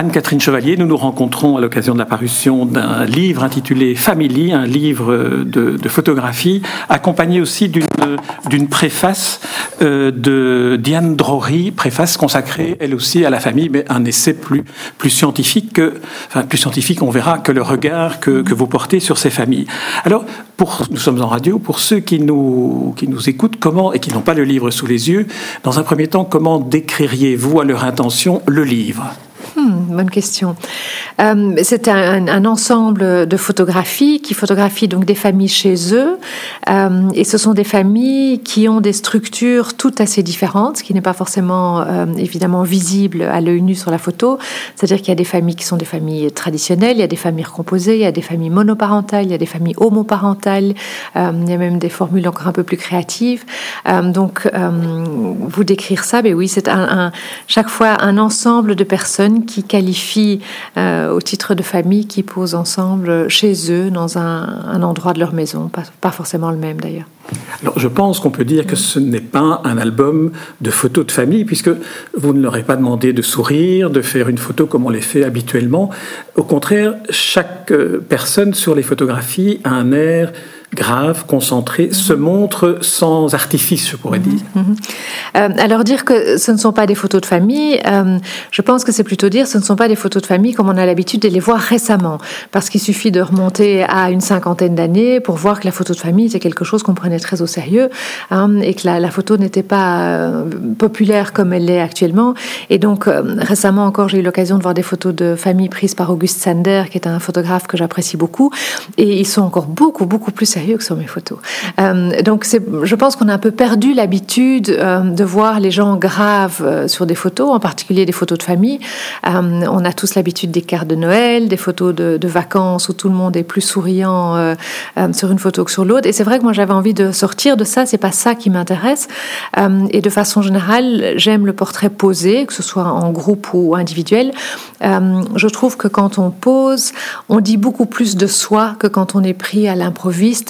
Anne-Catherine Chevalier, nous nous rencontrons à l'occasion de la parution d'un livre intitulé Family, un livre de, photographie, accompagné aussi d'une préface euh, de Diane Drory, préface consacrée elle aussi à la famille, mais un essai plus, scientifique que, plus scientifique, on verra que le regard que, vous portez sur ces familles. Alors, nous sommes en radio, pour ceux qui nous, qui nous écoutent, comment, et qui n'ont pas le livre sous les yeux, dans un premier temps, comment décririez-vous à leur intention le livre? Hmm, bonne question. Euh, c'est un, ensemble de photographies qui photographient donc des familles chez eux, euh, et ce sont des familles qui ont des structures toutes assez différentes, ce qui n'est pas forcément euh, évidemment visible à l'œil nu sur la photo. C'est-à-dire qu'il y a des familles qui sont des familles traditionnelles, il y a des familles recomposées, il y a des familles monoparentales, il y a des familles homoparentales, il y a même des formules encore un peu plus créatives. donc, vous décrire ça, mais ben oui, c'est un, chaque fois un ensemble de personnes qui qualifient euh, au titre de famille, qui posent ensemble chez eux, dans un, endroit de leur maison, pas, forcément le même d'ailleurs. Alors, je pense qu'on peut dire que ce n'est pas un album de photos de famille, puisque vous ne leur avez pas demandé de sourire, de faire une photo comme on les fait habituellement. Au contraire, chaque euh, personne sur les photographies a un air grave, concentré, se montre sans artifice, je pourrais dire. Mhm, mhm. Euh, alors dire que ce ne sont pas des photos de famille, euh, je pense que c'est plutôt dire ce ne sont pas des photos de famille comme on a l'habitude de les voir récemment, parce qu'il suffit de remonter à une cinquantaine d'années pour voir que la photo de famille était quelque chose qu'on prenait très au sérieux hein, et que la, photo n'était pas euh, populaire comme elle l'est actuellement. Et donc récemment encore, j'ai eu l'occasion de voir des photos de famille prises par Auguste Sander, qui est un photographe que j'apprécie beaucoup, et ils sont encore beaucoup beaucoup plus sérieux que sur mes photos. Euh, donc je pense qu'on a un peu perdu l'habitude euh, de voir les gens graves euh, sur des photos, en particulier des photos de famille. on a tous l'habitude des cartes de Noël, des photos de, de, vacances où tout le monde est plus souriant sur une photo que sur l'autre. Et c'est vrai que moi j'avais envie de sortir de ça. C'est pas ça qui m'intéresse. et de façon générale, j'aime le portrait posé, que ce soit en groupe ou individuel. je trouve que quand on pose, on dit beaucoup plus de soi que quand on est pris à l'improviste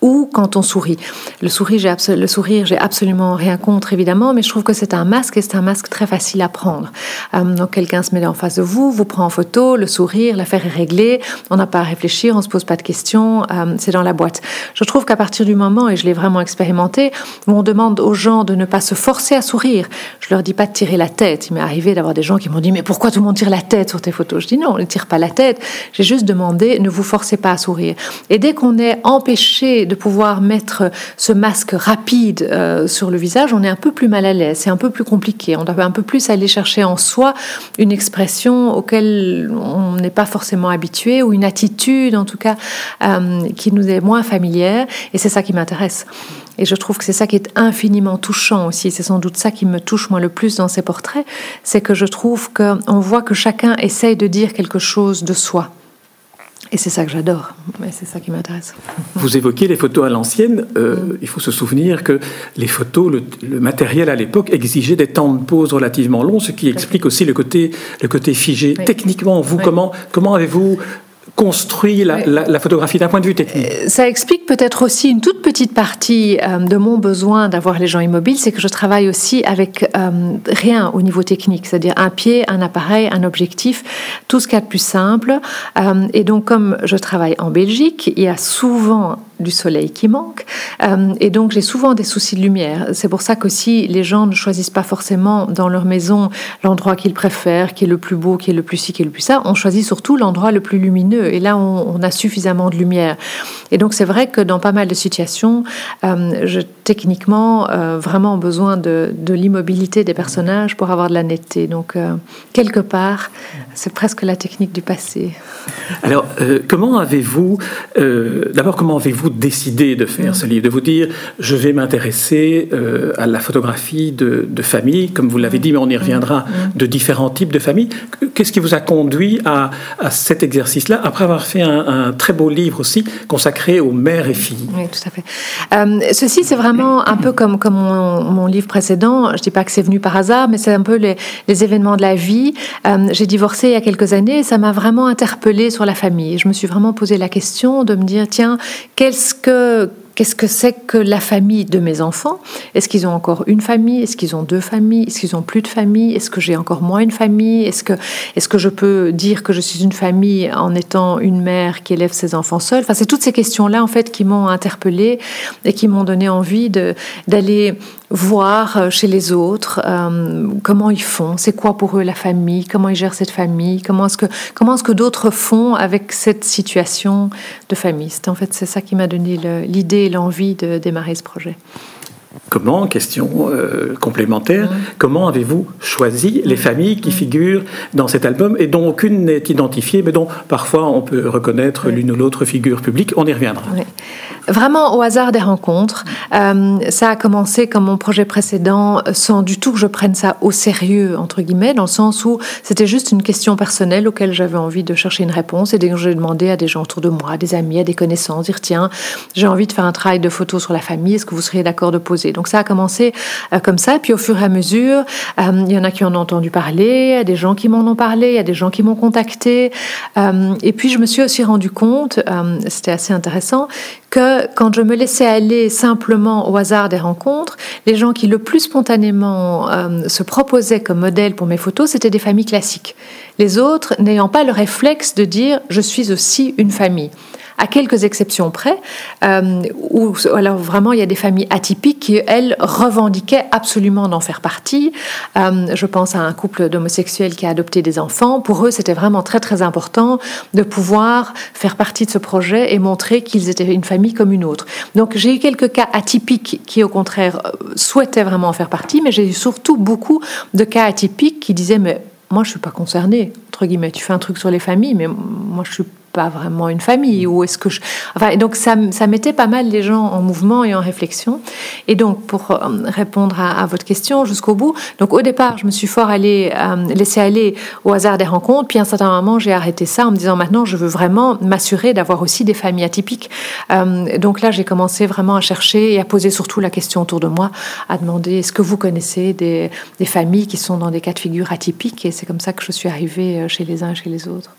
ou quand on sourit. Le sourire, j'ai absolument rien contre évidemment, mais je trouve que c'est un masque et c'est un masque très facile à prendre. Euh, donc quelqu'un se met en face de vous, vous prend en photo, le sourire, l'affaire est réglée, on n'a pas à réfléchir, on se pose pas de questions, euh, c'est dans la boîte. Je trouve qu'à partir du moment, et je l'ai vraiment expérimenté, où on demande aux gens de ne pas se forcer à sourire, je leur dis pas de tirer la tête. Il m'est arrivé d'avoir des gens qui m'ont dit mais pourquoi tout le monde tire la tête sur tes photos? Je dis non, on ne tire pas la tête. J'ai juste demandé ne vous forcez pas à sourire. Et dès qu'on est empêché de pouvoir mettre ce masque rapide euh, sur le visage, on est un peu plus mal à l'aise, c'est un peu plus compliqué. On doit un peu plus aller chercher en soi une expression auquel on n'est pas forcément habitué ou une attitude, en tout cas, euh, qui nous est moins familière. Et c'est ça qui m'intéresse. Et je trouve que c'est ça qui est infiniment touchant aussi. C'est sans doute ça qui me touche moi le plus dans ces portraits, c'est que je trouve qu'on voit que chacun essaye de dire quelque chose de soi. Et c'est ça que j'adore, c'est ça qui m'intéresse. Vous évoquez les photos à l'ancienne. Euh. Il faut se souvenir que les photos, le, matériel à l'époque exigeait des temps de pause relativement longs, ce qui explique aussi le côté, le côté figé. Techniquement, vous, comment, comment avez-vous construit la, photographie d'un point de vue technique euh, Ça explique peut-être aussi une toute petite partie euh, de mon besoin d'avoir les gens immobiles, c'est que je travaille aussi avec euh, rien au niveau technique, c'est-à-dire un pied, un appareil, un objectif, tout ce qu'il y a de plus simple. et donc comme je travaille en Belgique, il y a souvent du soleil qui manque. Euh, et donc j'ai souvent des soucis de lumière. C'est pour ça qu'aussi les gens ne choisissent pas forcément dans leur maison l'endroit qu'ils préfèrent, qui est le plus beau, qui est le plus ci, qui est le plus ça. On choisit surtout l'endroit le plus lumineux. Et là, on, a suffisamment de lumière. Et donc c'est vrai que dans pas mal de situations, euh, je techniquement euh, vraiment besoin de, de l'immobilité des personnages pour avoir de la netteté. Donc quelque part, c'est presque la technique du passé. Alors comment avez-vous, d'abord comment avez-vous décidé de faire ce livre De vous dire, je vais m'intéresser euh, à la photographie de, de familles, comme vous l'avez dit, mais on y reviendra, de différents types de familles. Qu'est-ce qui vous a conduit à, à cet exercice-là, après avoir fait un, un, très beau livre aussi consacré aux mères et filles? Oui, tout à fait. Euh, ceci, c'est vraiment un peu comme, comme mon, mon livre précédent. Je dis pas que c'est venu par hasard, mais c'est un peu les, les, événements de la vie. Euh, J'ai divorcé il y a quelques années et ça m'a vraiment interpellée sur la famille. Je me suis vraiment posé la question de me dire, tiens, qu'est-ce que Qu'est-ce que c'est que la famille de mes enfants? Est-ce qu'ils ont encore une famille? Est-ce qu'ils ont deux familles? Est-ce qu'ils ont plus de famille Est-ce que j'ai encore moins une famille? Est-ce que, est que je peux dire que je suis une famille en étant une mère qui élève ses enfants seule? Enfin, c'est toutes ces questions-là en fait qui m'ont interpellée et qui m'ont donné envie d'aller voir euh, chez les autres euh, comment ils font, c'est quoi pour eux la famille, comment ils gèrent cette famille, comment est-ce que est-ce que d'autres font avec cette situation de famille? En fait, c'est ça qui m'a donné l'idée l'envie de démarrer ce projet. Comment, question euh, complémentaire, comment avez-vous choisi les familles qui figurent dans cet album et dont aucune n'est identifiée, mais dont parfois on peut reconnaître l'une ou l'autre figure publique? On y reviendra. Vraiment au hasard des rencontres. Euh, ça a commencé comme mon projet précédent, sans du tout que je prenne ça au sérieux, entre guillemets, dans le sens où c'était juste une question personnelle auquel j'avais envie de chercher une réponse et j'ai demandé à des gens autour de moi, à des amis, à des connaissances, dire tiens, j'ai envie de faire un travail de photo sur la famille, est-ce que vous seriez d'accord de poser Donc ça a commencé euh, comme ça, puis au fur et à mesure, euh, il y en a qui en ont entendu parler, il y a des gens qui m'en ont parlé, il y a des gens qui m'ont contacté, euh, et puis je me suis aussi rendu compte, c'était assez intéressant, que quand je me laissais aller simplement au hasard des rencontres, les gens qui le plus spontanément se proposaient comme modèle pour mes photos, c'était des familles classiques. Les autres n'ayant pas le réflexe de dire je suis aussi une famille à quelques exceptions près, euh, où alors vraiment il y a des familles atypiques qui, elles, revendiquaient absolument d'en faire partie. Euh, je pense à un couple d'homosexuels qui a adopté des enfants. Pour eux, c'était vraiment très très important de pouvoir faire partie de ce projet et montrer qu'ils étaient une famille comme une autre. Donc j'ai eu quelques cas atypiques qui, au contraire, souhaitaient vraiment en faire partie, mais j'ai eu surtout beaucoup de cas atypiques qui disaient mais moi je suis pas concernée entre guillemets tu fais un truc sur les familles mais moi je suis pas vraiment une famille ou est-ce que je... enfin donc ça, ça mettait pas mal les gens en mouvement et en réflexion. Et donc pour euh, répondre à, votre question jusqu'au bout donc au départ je me suis fort allé euh, laisser aller au hasard des rencontres puis à un certain moment j'ai arrêté ça en me disant maintenant je veux vraiment m'assurer d'avoir aussi des familles atypiques. Euh, donc là j'ai commencé vraiment à chercher et à poser surtout la question autour de moi à demander est-ce que vous connaissez des, des familles qui sont dans des cas de figure atypiques? Et c'est comme ça que je suis arrivée chez les uns et chez les autres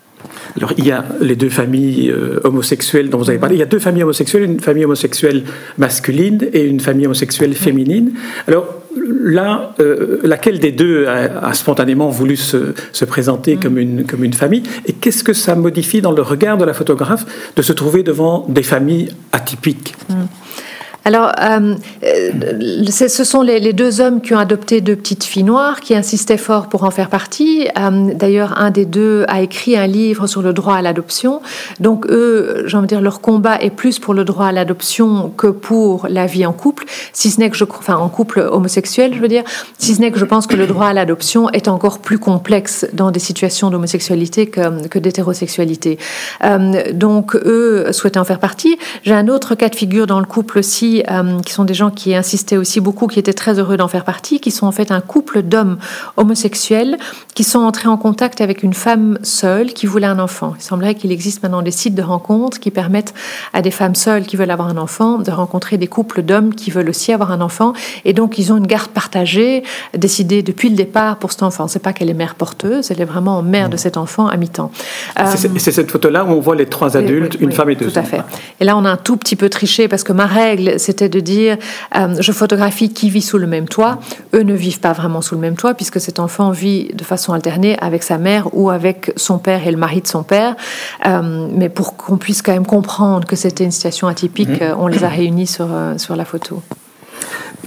alors, il y a les deux familles euh, homosexuelles dont vous avez parlé. Il y a deux familles homosexuelles, une famille homosexuelle masculine et une famille homosexuelle féminine. Alors, là, euh, laquelle des deux a, a spontanément voulu se, se présenter mm. comme, une, comme une famille Et qu'est-ce que ça modifie dans le regard de la photographe de se trouver devant des familles atypiques? Mm. Alors, euh, ce sont les, deux hommes qui ont adopté deux petites filles noires, qui insistaient fort pour en faire partie. Euh, D'ailleurs, un des deux a écrit un livre sur le droit à l'adoption. Donc, eux, j'ai envie de dire, leur combat est plus pour le droit à l'adoption que pour la vie en couple, si ce n'est que je, en couple homosexuel, je veux dire, si ce n'est que je pense que le droit à l'adoption est encore plus complexe dans des situations d'homosexualité que, d'hétérosexualité. Euh, donc, eux souhaitaient en faire partie. J'ai un autre cas de figure dans le couple aussi euh, qui sont des gens qui insistaient aussi beaucoup, qui étaient très heureux d'en faire partie, qui sont en fait un couple d'hommes homosexuels qui sont entrés en contact avec une femme seule qui voulait un enfant. Il semblerait qu'il existe maintenant des sites de rencontres qui permettent à des femmes seules qui veulent avoir un enfant de rencontrer des couples d'hommes qui veulent aussi avoir un enfant. Et donc, ils ont une garde partagée, décidée depuis le départ pour cet enfant. C'est pas qu'elle est mère porteuse, elle est vraiment mère de cet enfant à mi-temps. C'est cette photo-là où on voit les trois adultes, oui, une oui, femme et deux Tout à fait. Et là, on a un tout petit peu triché parce que ma règle, c'était de dire euh, je photographie qui vit sous le même toit. Eux ne vivent pas vraiment sous le même toit puisque cet enfant vit de façon alternée avec sa mère ou avec son père et le mari de son père. Euh, mais pour qu'on puisse quand même comprendre que c'était une situation atypique, mmh. euh, on les a réunis sur, sur la photo.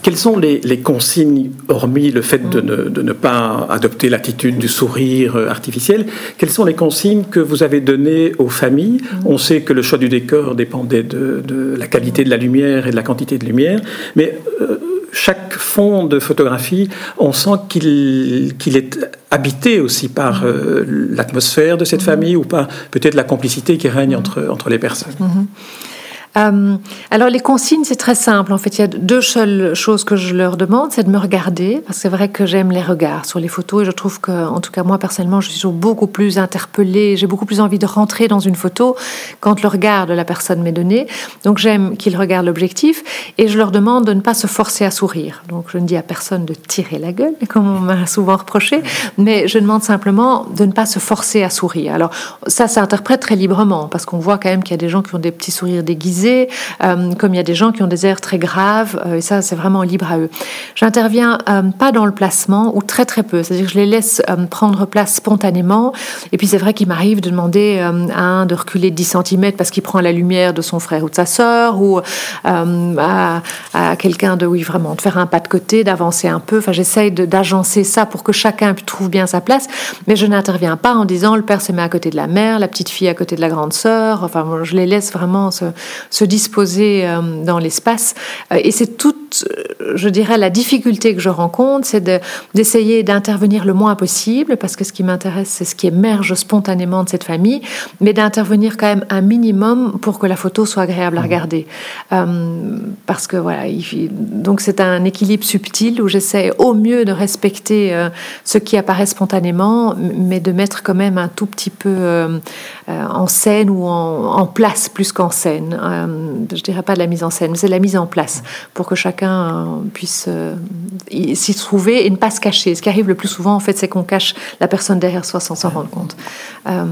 Quelles sont les, les, consignes, hormis le fait de ne, de ne pas adopter l'attitude du sourire artificiel, quelles sont les consignes que vous avez données aux familles? On sait que le choix du décor dépendait de, de, la qualité de la lumière et de la quantité de lumière, mais euh, chaque fond de photographie, on sent qu'il qu est habité aussi par euh, l'atmosphère de cette famille ou par peut-être la complicité qui règne entre, entre les personnes. Mm -hmm. Euh, alors les consignes, c'est très simple. En fait, il y a deux seules choses que je leur demande, c'est de me regarder, parce que c'est vrai que j'aime les regards sur les photos et je trouve que, en tout cas moi personnellement, je suis beaucoup plus interpellée, j'ai beaucoup plus envie de rentrer dans une photo quand le regard de la personne m'est donné. Donc j'aime qu'ils regardent l'objectif et je leur demande de ne pas se forcer à sourire. Donc je ne dis à personne de tirer la gueule, comme on m'a souvent reproché, mais je demande simplement de ne pas se forcer à sourire. Alors ça s'interprète très librement, parce qu'on voit quand même qu'il y a des gens qui ont des petits sourires déguisés, euh, comme il y a des gens qui ont des airs très graves, euh, et ça c'est vraiment libre à eux. J'interviens euh, pas dans le placement, ou très très peu, c'est-à-dire que je les laisse prendre place spontanément, et puis c'est vrai qu'il m'arrive de demander à un de reculer 10 cm parce qu'il prend la lumière de son frère ou de sa sœur, ou à, quelqu'un de, oui vraiment, de faire un pas de côté, d'avancer un peu, enfin j'essaye d'agencer ça pour que chacun trouve bien sa place, mais je n'interviens pas en disant le père se met à côté de la mère, la petite fille à côté de la grande sœur, enfin je les laisse vraiment se, se disposer euh, dans l'espace. Euh, et c'est toute, euh, je dirais, la difficulté que je rencontre, c'est d'essayer d'intervenir le moins possible, parce que ce qui m'intéresse, c'est ce qui émerge spontanément de cette famille, mais d'intervenir quand même un minimum pour que la photo soit agréable à mmh. regarder. parce que voilà, donc c'est un équilibre subtil où j'essaie au mieux de respecter ce qui apparaît spontanément, mais de mettre quand même un tout petit peu en scène ou en, en place plus qu'en scène. Euh, je dirais pas de la mise en scène, mais c'est la mise en place pour que chacun puisse euh, s'y trouver et ne pas se cacher. Ce qui arrive le plus souvent, en fait, c'est qu'on cache la personne derrière soi sans s'en rendre compte. Euh,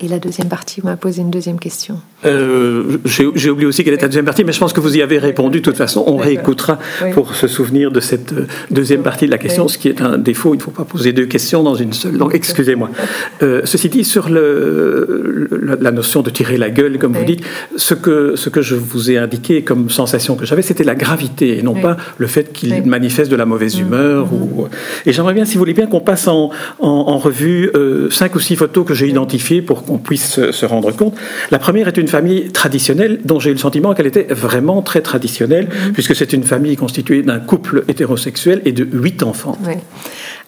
et la deuxième partie, vous m'avez posé une deuxième question. J'ai oublié aussi quelle était la deuxième partie, mais je pense que vous y avez répondu. De toute façon, on réécoutera pour se souvenir de cette deuxième partie de la question, ce qui est un défaut. Il ne faut pas poser deux questions dans une seule. Donc, excusez-moi. ceci dit, sur le, la notion de tirer la gueule, comme vous dites, ce que, ce que je vous ai indiqué comme sensation que j'avais, c'était la gravité et non pas le fait qu'il manifeste de la mauvaise mm. humeur. Ou... Et j'aimerais bien, si vous voulez bien, qu'on passe en, en, revue euh, cinq ou six photos que j'ai identifiées pour qu'on puisse se rendre compte. La première est une famille traditionnelle dont j'ai eu le sentiment qu'elle était vraiment très traditionnelle, mm-hmm. puisque c'est une famille constituée d'un couple hétérosexuel et de huit enfants.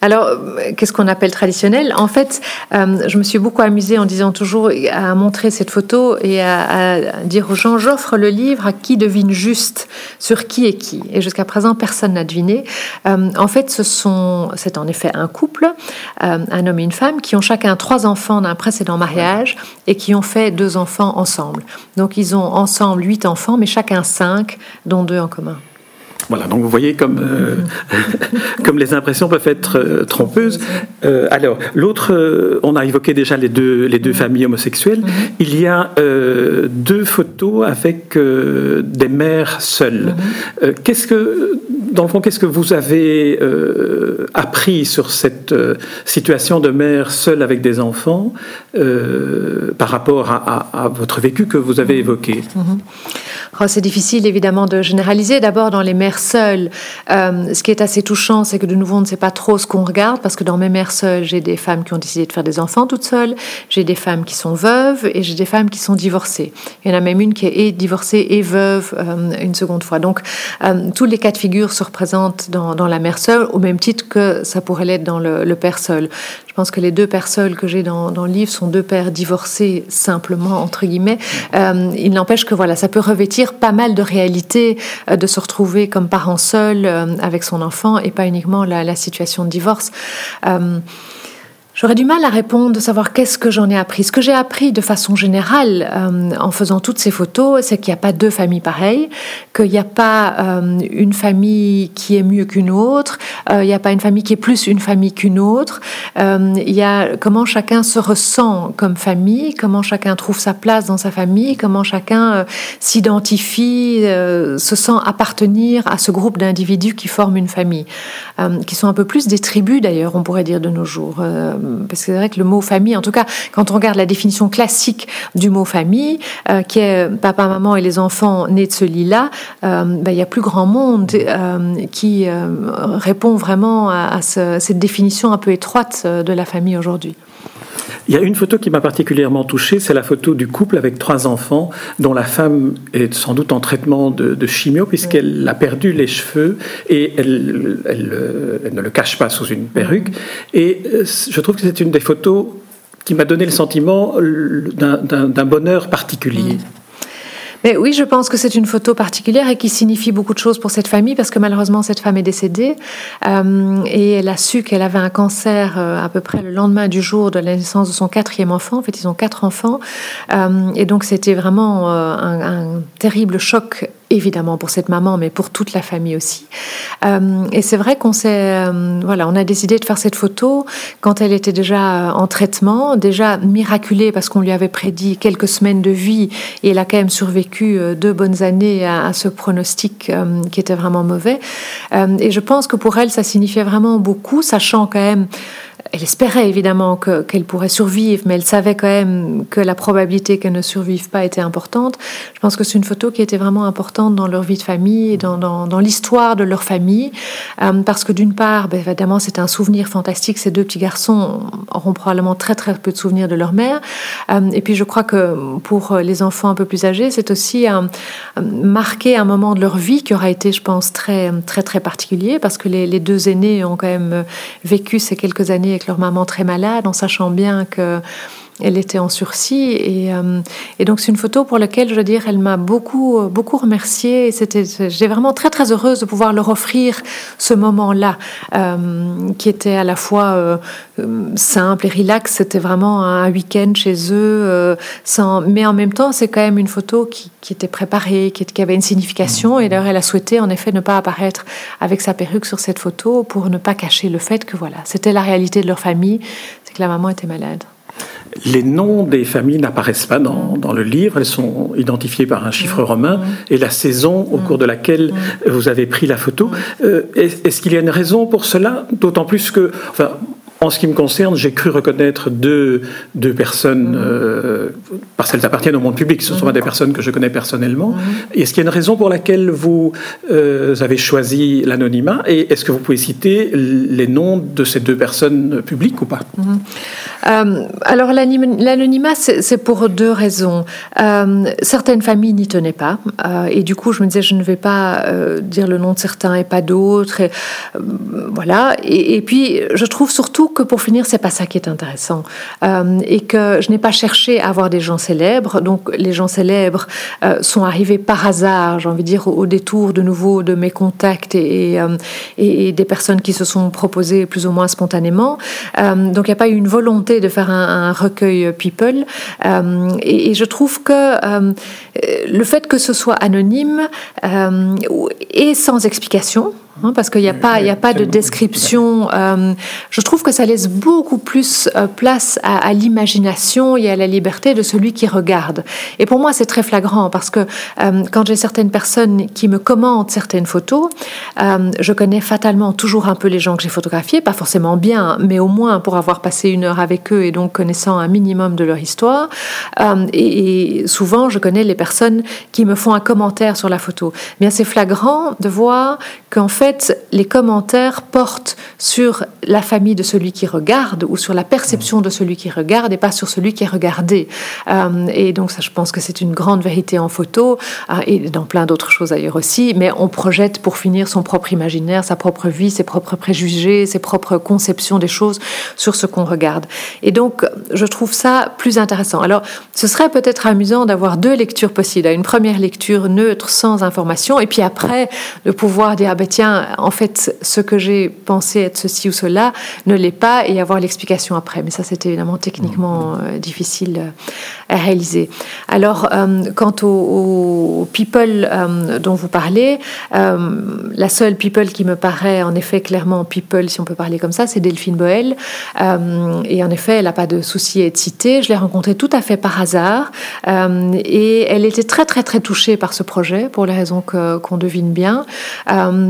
Alors, qu'est-ce qu'on appelle traditionnel? En fait, euh, je me suis beaucoup amusée en disant toujours à montrer cette photo et à, dire aux gens j'offre le livre à qui devine juste sur qui est qui. Et jusqu'à présent, personne n'a deviné. Euh, en fait, ce sont, c'est en effet un couple, euh, un homme et une femme, qui ont chacun trois enfants d'un précédent mariage et qui ont fait deux enfants ensemble. Donc, ils ont ensemble huit enfants, mais chacun cinq, dont deux en commun. Voilà, donc vous voyez comme, euh, comme les impressions peuvent être euh, trompeuses. Euh, alors, l'autre, on a évoqué déjà les deux, les deux familles homosexuelles. Mm-hmm. Il y a deux photos avec des mères seules. Mm-hmm. qu'est-ce que, dans le fond, qu'est-ce que vous avez appris sur cette situation de mère seule avec des enfants par rapport à, votre vécu que vous avez mm-hmm. évoqué? Oh, C'est difficile évidemment de généraliser. D'abord, dans les mères seules, euh, ce qui est assez touchant, c'est que de nouveau, on ne sait pas trop ce qu'on regarde, parce que dans mes mères seules, j'ai des femmes qui ont décidé de faire des enfants toutes seules, j'ai des femmes qui sont veuves et j'ai des femmes qui sont divorcées. Il y en a même une qui est divorcée et veuve euh, une seconde fois. Donc, euh, tous les cas de figure se représentent dans, la mère seule, au même titre que ça pourrait l'être dans le, le père seul. Pense que les deux seuls que j'ai dans, le livre sont deux pères divorcés simplement entre guillemets. Euh, il n'empêche que voilà, ça peut revêtir pas mal de réalité euh, de se retrouver comme parent seul euh, avec son enfant et pas uniquement la, la situation de divorce. J'aurais du mal à répondre de savoir qu'est-ce que j'en ai appris. Ce que j'ai appris de façon générale euh, en faisant toutes ces photos, c'est qu'il n'y a pas deux familles pareilles, qu'il n'y a pas euh, une famille qui est mieux qu'une autre, euh, il n'y a pas une famille qui est plus une famille qu'une autre. il y a comment chacun se ressent comme famille, comment chacun trouve sa place dans sa famille, comment chacun s'identifie, se sent appartenir à ce groupe d'individus qui forment une famille, qui sont un peu plus des tribus d'ailleurs, on pourrait dire de nos jours parce que c'est vrai que le mot famille, en tout cas, quand on regarde la définition classique du mot famille, euh, qui est papa, maman et les enfants nés de ce lit-là, euh, ben, il y a plus grand monde euh, qui répond vraiment à cette définition un peu étroite de la famille aujourd'hui. Il y a une photo qui m'a particulièrement touché, c'est la photo du couple avec trois enfants, dont la femme est sans doute en traitement de, chimio, puisqu'elle a perdu les cheveux et elle, elle, ne le cache pas sous une perruque. Et euh, je trouve que c'est une des photos qui m'a donné le sentiment d'un bonheur particulier. Mais oui, je pense que c'est une photo particulière et qui signifie beaucoup de choses pour cette famille parce que malheureusement cette femme est décédée euh, et elle a su qu'elle avait un cancer euh, à peu près le lendemain du jour de la naissance de son quatrième enfant. En fait, ils ont quatre enfants euh, et donc c'était vraiment un terrible choc évidemment pour cette maman, mais pour toute la famille aussi. Euh, et c'est vrai qu'on s'est, euh, voilà, on a décidé de faire cette photo quand elle était déjà en traitement, déjà miraculée parce qu'on lui avait prédit quelques semaines de vie et elle a quand même survécu euh, deux bonnes années à, ce pronostic qui était vraiment mauvais. et je pense que pour elle, ça signifiait vraiment beaucoup, sachant quand même elle espérait évidemment qu'elle pourrait survivre, mais elle savait quand même que la probabilité qu'elle ne survive pas était importante. Je pense que c'est une photo qui était vraiment importante dans leur vie de famille et dans, l'histoire de leur famille, euh, parce que d'une part, ben, évidemment, c'est un souvenir fantastique. Ces deux petits garçons auront probablement très très peu de souvenirs de leur mère. Euh, et puis je crois que pour les enfants un peu plus âgés, c'est aussi un, marquer un moment de leur vie qui aura été, je pense, très très très particulier, parce que les deux aînés ont quand même vécu ces quelques années avec leur maman très malade, en sachant bien que elle était en sursis et, euh, et donc c'est une photo pour laquelle je veux dire elle m'a beaucoup beaucoup remerciée. C'était j'étais vraiment très très heureuse de pouvoir leur offrir ce moment-là euh, qui était à la fois euh, simple et relax. C'était vraiment un week-end chez eux mais en même temps c'est quand même une photo qui, qui était préparée qui, qui, avait une signification. Et d'ailleurs elle a souhaité en effet ne pas apparaître avec sa perruque sur cette photo pour ne pas cacher le fait que voilà c'était la réalité de leur famille. C'est que la maman était malade les noms des familles n'apparaissent pas dans, le livre, elles sont identifiées par un chiffre romain. Et la saison au cours de laquelle vous avez pris la photo. Euh, est-ce qu'il y a une raison pour cela? D'autant plus que, enfin, en ce qui me concerne, j'ai cru reconnaître deux, deux personnes, mhm. euh, parce qu'elles appartiennent au monde public, ce ne sont pas des personnes que je connais personnellement. Mhm. Est-ce qu'il y a une raison pour laquelle vous euh, avez choisi l'anonymat Et est-ce que vous pouvez citer les noms de ces deux personnes publiques ou pas? Euh, Alors l'anonymat, c'est pour deux raisons. certaines familles n'y tenaient pas, et du coup je me disais je ne vais pas dire le nom de certains et pas d'autres. voilà. Et, et puis je trouve surtout que pour finir, c'est pas ça qui est intéressant euh, et que je n'ai pas cherché à avoir des gens célèbres. Donc les gens célèbres euh, sont arrivés par hasard, j'ai envie de dire, au, détour de nouveau de mes contacts et, euh, des personnes qui se sont proposées plus ou moins spontanément. donc il n'y a pas eu une volonté de faire un, recueil people. Et, je trouve que le fait que ce soit anonyme et sans explication, Hein, parce qu'il n'y a pas, il a pas de description. Euh, je trouve que ça laisse beaucoup plus euh, place à, l'imagination et à la liberté de celui qui regarde. Et pour moi, c'est très flagrant parce que euh, quand j'ai certaines personnes qui me commentent certaines photos, je connais fatalement toujours un peu les gens que j'ai photographiés, pas forcément bien, mais au moins pour avoir passé une heure avec eux et donc connaissant un minimum de leur histoire. Et, et, souvent, je connais les personnes qui me font un commentaire sur la photo. Bien, c'est flagrant de voir qu'en fait les commentaires portent sur la famille de celui qui regarde ou sur la perception de celui qui regarde et pas sur celui qui est regardé. Euh, et donc ça, je pense que c'est une grande vérité en photo euh, et dans plein d'autres choses ailleurs aussi. Mais on projette pour finir son propre imaginaire, sa propre vie, ses propres préjugés, ses propres conceptions des choses sur ce qu'on regarde. Et donc, je trouve ça plus intéressant. Alors, ce serait peut-être amusant d'avoir deux lectures possibles. Une première lecture neutre, sans information, et puis après, de pouvoir dire, ah ben tiens, en fait, ce que j'ai pensé être ceci ou cela ne l'est pas et avoir l'explication après. Mais ça, c'est évidemment techniquement mm. euh, difficile euh, à réaliser. Alors, euh, quant aux, people dont vous parlez, la seule people qui me paraît en effet clairement people, si on peut parler comme ça, c'est Delphine Boel. et en effet, elle n'a pas de souci à être citée. Je l'ai rencontrée tout à fait par hasard et elle était très très très touchée par ce projet pour les raisons qu'on devine bien.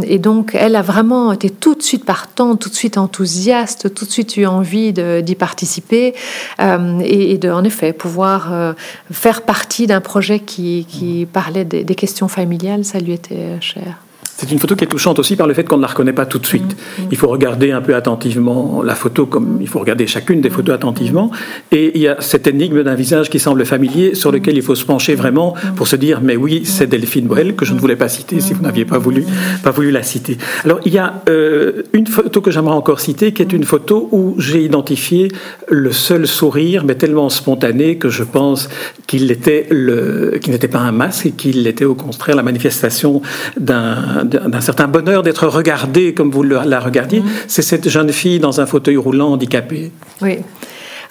et donc donc, elle a vraiment été tout de suite partante, tout de suite enthousiaste, tout de suite eu envie d'y participer euh, et, de, en effet, pouvoir euh, faire partie d'un projet qui, parlait des, questions familiales, ça lui était cher. C'est une photo qui est touchante aussi par le fait qu'on ne la reconnaît pas tout de suite. Mm, mm. Il faut regarder un peu attentivement la photo, comme il faut regarder chacune des photos attentivement. Et il y a cette énigme d'un visage qui semble familier, sur lequel il faut se pencher vraiment pour se dire, mais oui, c'est Delphine Boel, que je ne voulais pas citer si vous n'aviez pas voulu, pas voulu la citer. Alors, il y a euh, une photo que j'aimerais encore citer, qui est une photo où j'ai identifié le seul sourire, mais tellement spontané que je pense qu'il était le, qu'il n'était pas un masque et qu'il était au contraire la manifestation d'un d'un certain bonheur d'être regardé comme vous la regardiez. Mm. C'est cette jeune fille dans un fauteuil roulant handicapé. Oui.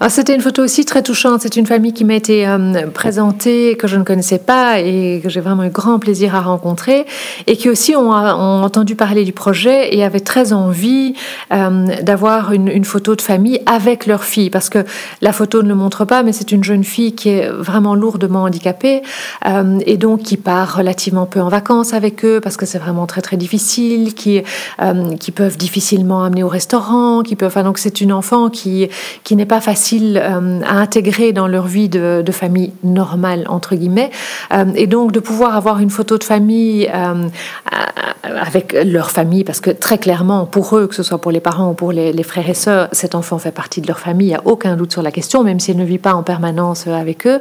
Ah, c'était une photo aussi très touchante. C'est une famille qui m'a été euh, présentée, que je ne connaissais pas et que j'ai vraiment eu grand plaisir à rencontrer, et qui aussi ont, entendu parler du projet et avaient très envie euh, d'avoir une, photo de famille avec leur fille, parce que la photo ne le montre pas, mais c'est une jeune fille qui est vraiment lourdement handicapée euh, et donc qui part relativement peu en vacances avec eux, parce que c'est vraiment très très difficile, qui qui peuvent difficilement amener au restaurant, qui peuvent. Enfin, donc c'est une enfant qui qui n'est pas facile euh, à intégrer dans leur vie de, famille normale, entre guillemets. Euh, et donc de pouvoir avoir une photo de famille euh, avec leur famille, parce que très clairement, pour eux, que ce soit pour les parents ou pour les, frères et sœurs, cet enfant fait partie de leur famille, il n'y a aucun doute sur la question, même s'il ne vit pas en permanence avec eux.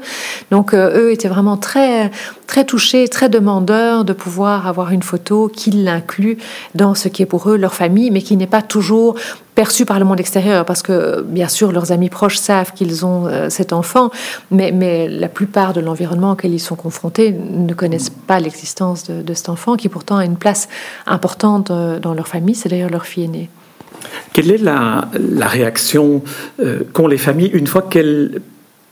Donc eux étaient vraiment très, très touchés, très demandeurs de pouvoir avoir une photo qui l'inclut dans ce qui est pour eux leur famille, mais qui n'est pas toujours perçu par le monde extérieur, parce que bien sûr leurs amis proches savent qu'ils ont euh, cet enfant, mais, mais, la plupart de l'environnement auquel ils sont confrontés ne connaissent pas l'existence de, cet enfant, qui pourtant a une place importante euh, dans leur famille, c'est d'ailleurs leur fille aînée. Quelle est la, la réaction euh, qu'ont les familles une fois qu'elles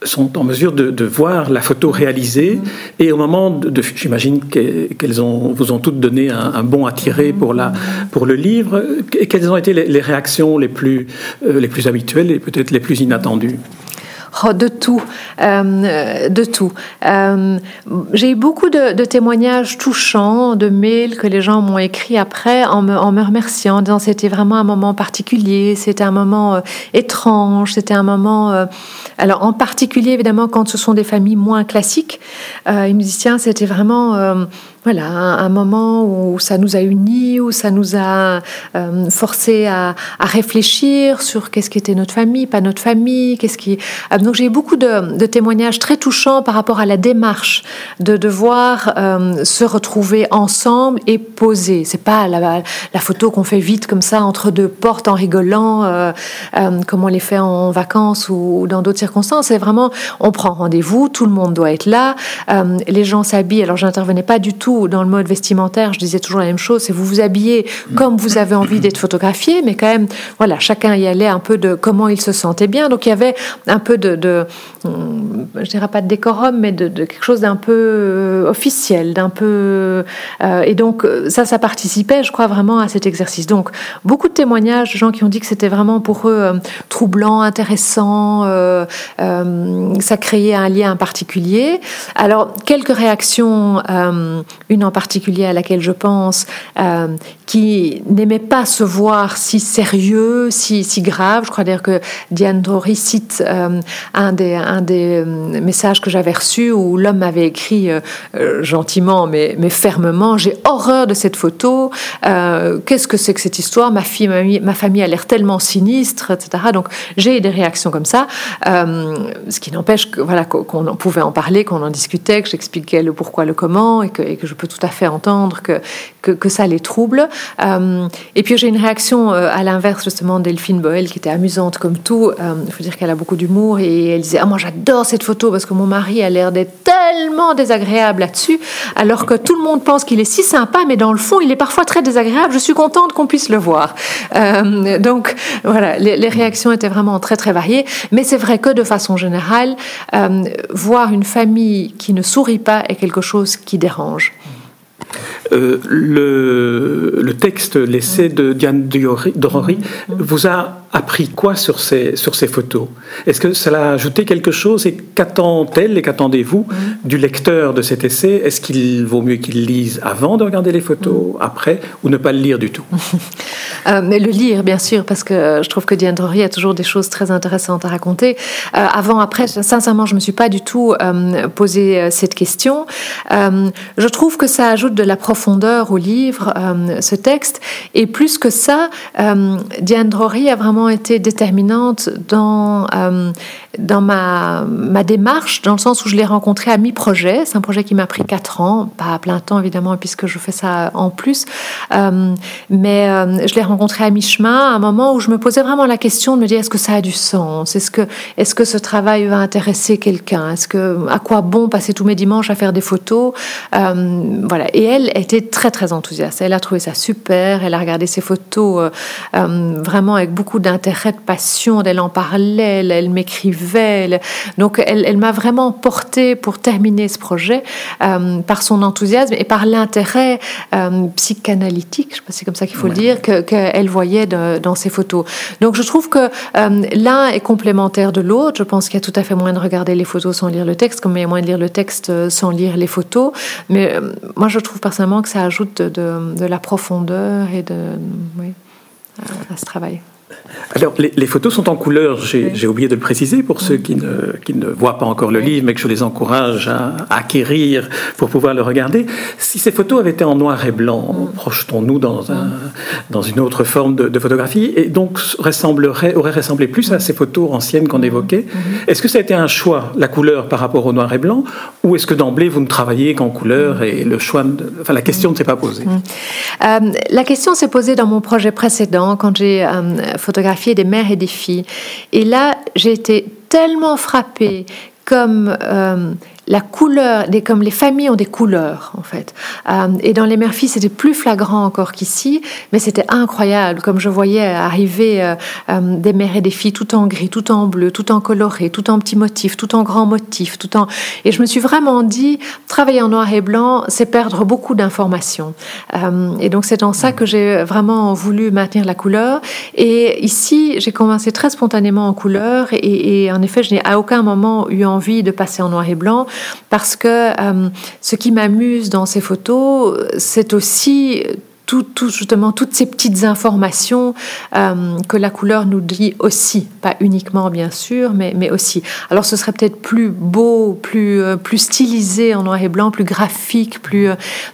sont en mesure de, voir la photo réalisée et au moment de, j'imagine qu'elles ont vous ont toutes donné un, bon à tirer pour la pour le livre. Et quelles ont été les, réactions les plus euh, les plus habituelles et peut-être les plus inattendues? Oh, de tout, euh, de tout. Euh, j'ai eu beaucoup de, témoignages touchants, de mails que les gens m'ont écrits après en me, remerciant, en disant c'était vraiment un moment particulier, c'était un moment euh, étrange, c'était un moment. alors en particulier évidemment quand ce sont des familles moins classiques, ils me c'était vraiment voilà, un, moment où ça nous a unis, où ça nous a euh, forcé à, réfléchir sur qu'est-ce qui était notre famille, pas notre famille, qu'est-ce qui. Donc j'ai eu beaucoup de, témoignages très touchants par rapport à la démarche de devoir euh, se retrouver ensemble et poser. C'est pas la, photo qu'on fait vite comme ça entre deux portes en rigolant, comme on les fait en vacances ou, dans d'autres circonstances. C'est vraiment, on prend rendez-vous, tout le monde doit être là, les gens s'habillent. Alors j'intervenais pas du tout dans le mode vestimentaire, je disais toujours la même chose, c'est vous vous habillez comme vous avez envie d'être photographié, mais quand même, voilà, chacun y allait un peu de comment il se sentait bien. Donc il y avait un peu de, de je dirais pas de décorum, mais de, quelque chose d'un peu euh, officiel, d'un peu. Euh, et donc ça, ça participait, je crois, vraiment à cet exercice. Donc beaucoup de témoignages gens qui ont dit que c'était vraiment pour eux euh, troublant, intéressant, ça créait un lien particulier. Alors quelques réactions une en particulier à laquelle je pense, euh, qui n'aimait pas se voir si sérieux, si, si grave. Je crois d'ailleurs que Diane Drory cite euh, un, des, un des euh, messages que j'avais reçus où l'homme m'avait écrit gentiment mais, mais fermement J'ai horreur de cette photo. Qu'est-ce que c'est que cette histoire? Ma, fille, ma, famille a l'air tellement sinistre, etc. Donc j'ai des réactions comme ça. ce qui n'empêche voilà qu'on pouvait en parler, qu'on en discutait, que j'expliquais le pourquoi, le comment et que, je peux tout à fait entendre que, que, ça les trouble. Euh, et puis j'ai une réaction euh, à l'inverse justement Delphine Boel qui était amusante comme tout. Euh, il faut dire qu'elle a beaucoup d'humour elle disait ah moi j'adore cette photo parce que mon mari a l'air d'être tellement désagréable là-dessus alors que tout le monde pense qu'il est si sympa mais dans le fond il est parfois très désagréable. Je suis contente qu'on puisse le voir. donc voilà les, les, réactions étaient vraiment très très variées mais c'est vrai que de façon générale voir une famille qui ne sourit pas est quelque chose qui dérange. Euh, le, texte, l'essai de Diane Drory, vous a appris quoi sur ces, sur ces photos? Est-ce que cela a ajouté quelque chose? Et qu'attend-elle et qu'attendez-vous mm. du lecteur de cet essai? Est-ce qu'il vaut mieux qu'il lise avant de regarder les photos, mm. après, ou ne pas le lire du tout? Euh, Mais le lire, bien sûr, parce que je trouve que Diane Drory a toujours des choses très intéressantes à raconter. Euh, avant, après, sincèrement, je ne me suis pas du tout euh, posé cette question. je trouve que ça ajoute de la profondeur au livre, ce texte, et plus que ça, Diane Drory a vraiment été déterminante dans, euh, dans ma, ma démarche, dans le sens où je l'ai rencontrée à mi-projet. C'est un projet qui m'a pris quatre ans, pas à plein temps évidemment, puisque je fais ça en plus. Euh, mais euh, je l'ai rencontrée à mi-chemin, à un moment où je me posais vraiment la question de me dire est-ce que ça a du sens? Est-ce que, est que ce travail va intéresser quelqu'un? Est-ce que à quoi bon passer tous mes dimanches à faire des photos? Voilà. Et elle était très très enthousiaste. Elle a trouvé ça super. Elle a regardé ses photos vraiment avec beaucoup d'intérêt, de passion. Elle en parlait, elle, m'écrivait. Donc, elle, m'a vraiment porté pour terminer ce projet euh, par son enthousiasme et par l'intérêt euh, psychanalytique, je sais pas si c'est comme ça qu'il faut le dire, qu'elle voyait dans ses photos. Donc, je trouve que euh, l'un est complémentaire de l'autre. Je pense qu'il y a tout à fait moyen de regarder les photos sans lire le texte, comme il y a moyen de lire le texte sans lire les photos. Mais moi, je trouve personnellement que ça ajoute de, la profondeur et de, oui, à ce travail. Alors, les, photos sont en couleur, j'ai oublié de le préciser pour ceux qui ne, qui ne, voient pas encore le livre, mais que je les encourage à, acquérir pour pouvoir le regarder. Si ces photos avaient été en noir et blanc, projetons-nous dans, un, dans une autre forme de, photographie, et donc ressemblerait, aurait ressemblé plus à ces photos anciennes qu'on évoquait. Est-ce que ça a été un choix, la couleur par rapport au noir et blanc, ou est-ce que d'emblée vous ne travaillez qu'en couleur et le choix, enfin la question ne s'est pas posée? Euh, La question s'est posée dans mon projet précédent, quand j'ai euh, des mères et des filles. Et là, j'ai été tellement frappée comme euh, la couleur, des, comme les familles ont des couleurs en fait. Euh, et dans les mères-filles, c'était plus flagrant encore qu'ici, mais c'était incroyable. Comme je voyais arriver euh, euh, des mères et des filles tout en gris, tout en bleu, tout en coloré, tout en petits motifs, tout en grands motifs, tout en. Et je me suis vraiment dit, travailler en noir et blanc, c'est perdre beaucoup d'informations. et donc c'est dans ça que j'ai vraiment voulu maintenir la couleur. Et ici, j'ai commencé très spontanément en couleur, et, et en effet, je n'ai à aucun moment eu envie de passer en noir et blanc parce que euh, ce qui m'amuse dans ces photos, c'est aussi tout, justement toutes ces petites informations euh, que la couleur nous dit aussi, pas uniquement bien sûr, mais, mais aussi. Alors ce serait peut-être plus beau, plus, euh, plus stylisé en noir et blanc, plus graphique, plus.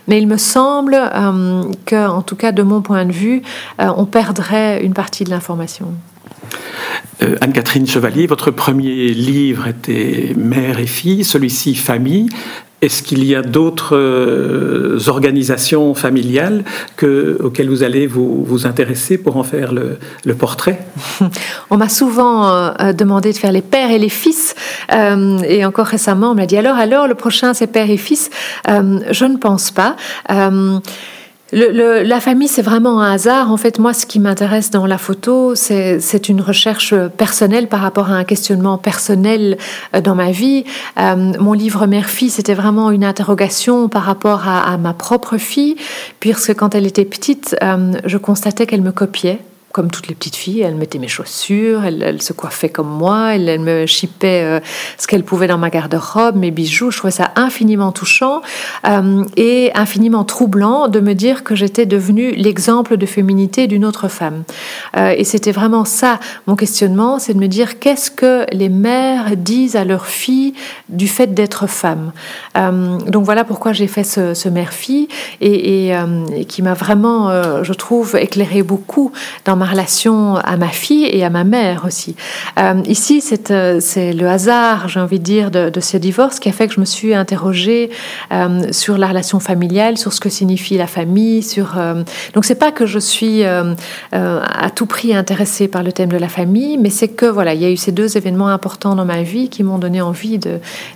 mais il me semble que, en tout cas de mon point de vue, on perdrait une partie de l'information. Euh, Anne-Catherine Chevalier, votre premier livre était Mère et fille, celui-ci Famille. Est-ce qu'il y a d'autres euh, organisations familiales que, auxquelles vous allez vous, vous intéresser pour en faire le, portrait? On m'a souvent euh, demandé de faire les pères et les fils. et encore récemment, on m'a dit alors, alors, le prochain c'est père et fils? je ne pense pas. Le, la famille, c'est vraiment un hasard. En fait, moi, ce qui m'intéresse dans la photo, c'est une recherche personnelle par rapport à un questionnement personnel euh, dans ma vie. Euh, mon livre Mère-fille, c'était vraiment une interrogation par rapport à, à, ma propre fille, puisque quand elle était petite, euh, je constatais qu'elle me copiait comme toutes les petites filles, elle mettait mes chaussures, elle, se coiffait comme moi, elle, me chipait euh, ce qu'elle pouvait dans ma garde-robe, mes bijoux. Je trouvais ça infiniment touchant euh, et infiniment troublant de me dire que j'étais devenue l'exemple de féminité d'une autre femme. Euh, et c'était vraiment ça mon questionnement, c'est de me dire qu'est-ce que les mères disent à leurs filles du fait d'être femme. donc voilà pourquoi j'ai fait ce, mère-fille et, et, qui m'a vraiment, je trouve, éclairé beaucoup dans ma relation à ma fille et à ma mère aussi. Euh, ici, euh, c'est le hasard, j'ai envie de dire, de, ce divorce qui a fait que je me suis interrogée euh, sur la relation familiale, sur ce que signifie la famille. Sur, donc, c'est pas que je suis à tout prix intéressée par le thème de la famille, mais c'est que voilà, il y a eu ces deux événements importants dans ma vie qui m'ont donné envie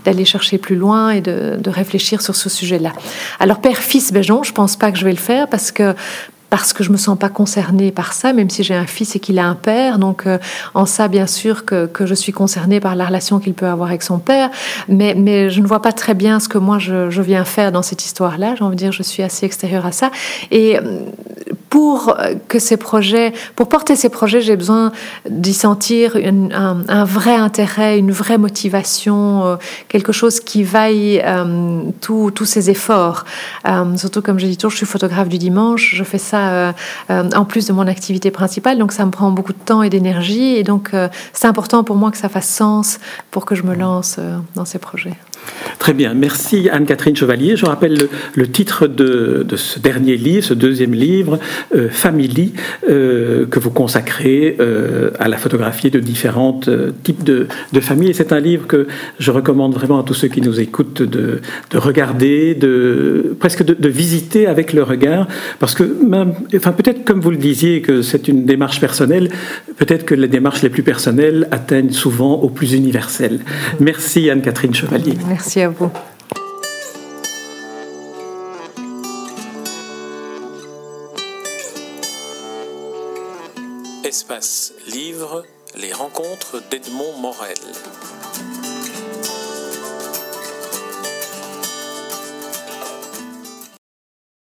d'aller chercher plus loin et de, de réfléchir sur ce sujet-là. Alors, père-fils, non, je pense pas que je vais le faire parce que parce que je me sens pas concernée par ça, même si j'ai un fils et qu'il a un père. Donc, euh, en ça, bien sûr que, que, je suis concernée par la relation qu'il peut avoir avec son père, mais, mais je ne vois pas très bien ce que moi je, viens faire dans cette histoire-là. J'ai envie de dire, je suis assez extérieure à ça. Et pour que ces projets, pour porter ces projets, j'ai besoin d'y sentir un, un, vrai intérêt, une vraie motivation, quelque chose qui vaille tous ces efforts. surtout, comme je dis toujours, je suis photographe du dimanche, je fais ça en plus de mon activité principale, donc ça me prend beaucoup de temps et d'énergie, et donc c'est important pour moi que ça fasse sens pour que je me lance dans ces projets. Très bien, merci Anne-Catherine Chevalier. Je rappelle le, titre de, ce dernier livre, ce deuxième livre, euh, Family, euh, que vous consacrez euh, à la photographie de différents types de, familles. C'est un livre que je recommande vraiment à tous ceux qui nous écoutent de, regarder, de presque de, visiter avec le regard, parce que enfin peut-être comme vous le disiez que c'est une démarche personnelle, peut-être que les démarches les plus personnelles atteignent souvent au plus universel. Merci Anne-Catherine Chevalier. Merci à vous. Espace Livre, les rencontres d'Edmond Morel.